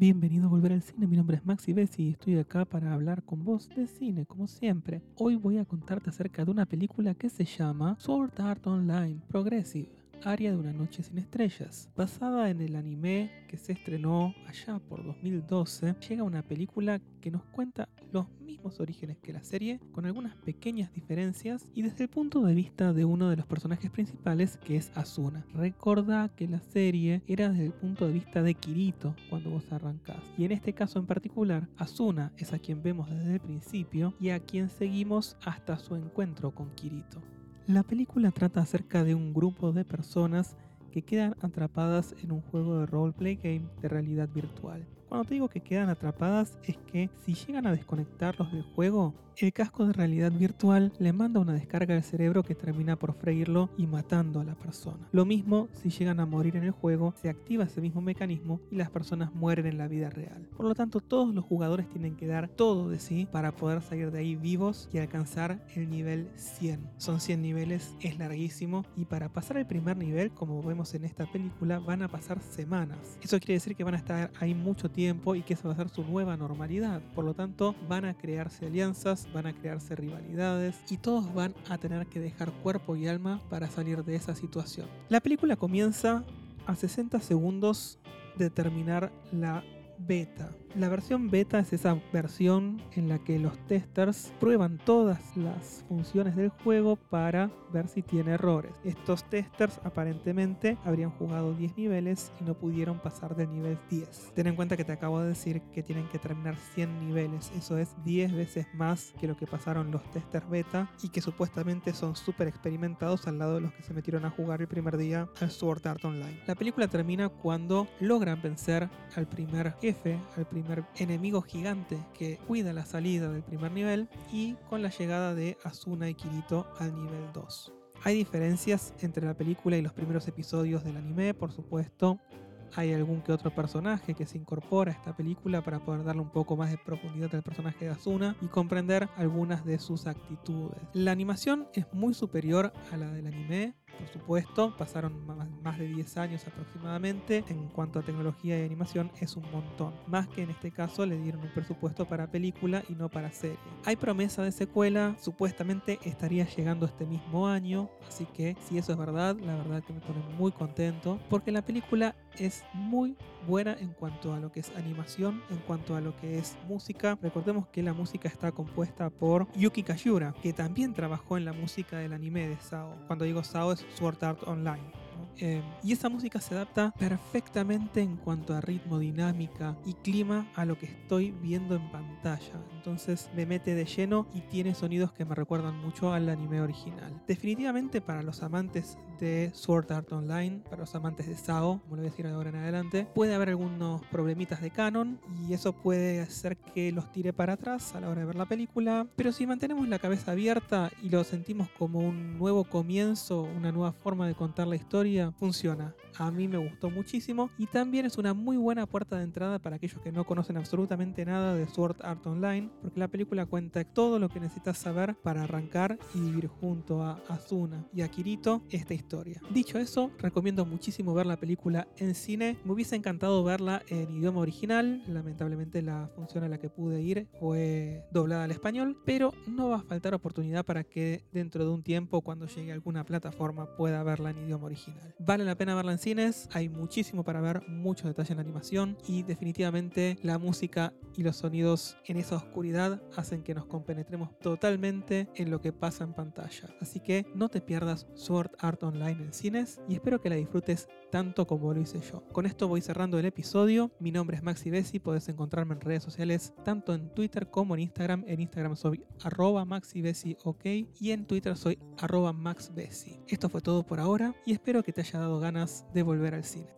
Bienvenido a Volver al Cine, mi nombre es Maxi Bessi y estoy acá para hablar con vos de cine, como siempre. Hoy voy a contarte acerca de una película que se llama Sword Art Online Progressive. Área de una noche sin estrellas. Basada en el anime que se estrenó allá por 2012, llega una película que nos cuenta los mismos orígenes que la serie, con algunas pequeñas diferencias y desde el punto de vista de uno de los personajes principales que es Asuna. Recuerda que la serie era desde el punto de vista de Kirito cuando vos arrancás. Y en este caso en particular, Asuna es a quien vemos desde el principio y a quien seguimos hasta su encuentro con Kirito. La película trata acerca de un grupo de personas que quedan atrapadas en un juego de roleplay game de realidad virtual. Cuando te digo que quedan atrapadas es que si llegan a desconectarlos del juego, el casco de realidad virtual le manda una descarga al cerebro que termina por freírlo y matando a la persona. Lo mismo si llegan a morir en el juego, se activa ese mismo mecanismo y las personas mueren en la vida real. Por lo tanto, todos los jugadores tienen que dar todo de sí para poder salir de ahí vivos y alcanzar el nivel 100. Son 100 niveles, es larguísimo y para pasar el primer nivel, como vemos en esta película, van a pasar semanas. Eso quiere decir que van a estar ahí mucho tiempo y que esa va a ser su nueva normalidad. Por lo tanto, van a crearse alianzas, van a crearse rivalidades y todos van a tener que dejar cuerpo y alma para salir de esa situación. La película comienza a 60 segundos de terminar la beta. La versión beta es esa versión en la que los testers prueban todas las funciones del juego para ver si tiene errores. Estos testers aparentemente habrían jugado 10 niveles y no pudieron pasar del nivel 10. Ten en cuenta que te acabo de decir que tienen que terminar 100 niveles, eso es 10 veces más que lo que pasaron los testers beta y que supuestamente son súper experimentados al lado de los que se metieron a jugar el primer día al Sword Art Online. La película termina cuando logran vencer al primer al primer enemigo gigante que cuida la salida del primer nivel y con la llegada de Asuna y Kirito al nivel 2. Hay diferencias entre la película y los primeros episodios del anime, por supuesto. Hay algún que otro personaje que se incorpora a esta película para poder darle un poco más de profundidad al personaje de Asuna y comprender algunas de sus actitudes. La animación es muy superior a la del anime, por supuesto, pasaron más de 10 años aproximadamente. En cuanto a tecnología y animación, es un montón. Más que en este caso le dieron un presupuesto para película y no para serie. Hay promesa de secuela, supuestamente estaría llegando este mismo año, así que si eso es verdad, la verdad que me pone muy contento, porque la película es muy buena en cuanto a lo que es animación, en cuanto a lo que es música. Recordemos que la música está compuesta por Yuki Kayura, que también trabajó en la música del anime de Sao. Cuando digo Sao es Sword Art Online. Eh, y esa música se adapta perfectamente en cuanto a ritmo, dinámica y clima a lo que estoy viendo en pantalla. Entonces me mete de lleno y tiene sonidos que me recuerdan mucho al anime original. Definitivamente para los amantes de Sword Art Online, para los amantes de SAO, como lo voy a decir ahora en adelante, puede haber algunos problemitas de canon y eso puede hacer que los tire para atrás a la hora de ver la película. Pero si mantenemos la cabeza abierta y lo sentimos como un nuevo comienzo, una nueva forma de contar la historia, funciona. A mí me gustó muchísimo y también es una muy buena puerta de entrada para aquellos que no conocen absolutamente nada de Sword Art Online, porque la película cuenta todo lo que necesitas saber para arrancar y vivir junto a Asuna y a Kirito esta historia. Dicho eso, recomiendo muchísimo ver la película en cine. Me hubiese encantado verla en idioma original, lamentablemente la función a la que pude ir fue doblada al español, pero no va a faltar oportunidad para que dentro de un tiempo, cuando llegue a alguna plataforma, pueda verla en idioma original. Vale la pena verla en cines, hay muchísimo para ver, muchos detalles en la animación y definitivamente la música y los sonidos en esa oscuridad hacen que nos compenetremos totalmente en lo que pasa en pantalla. Así que no te pierdas Sword Art Online en cines y espero que la disfrutes tanto como lo hice yo. Con esto voy cerrando el episodio. Mi nombre es Maxi Bessi, puedes encontrarme en redes sociales tanto en Twitter como en Instagram. En Instagram soy arroba ok y en Twitter soy arroba maxbessi. Esto fue todo por ahora y espero que te haya dado ganas de volver al cine.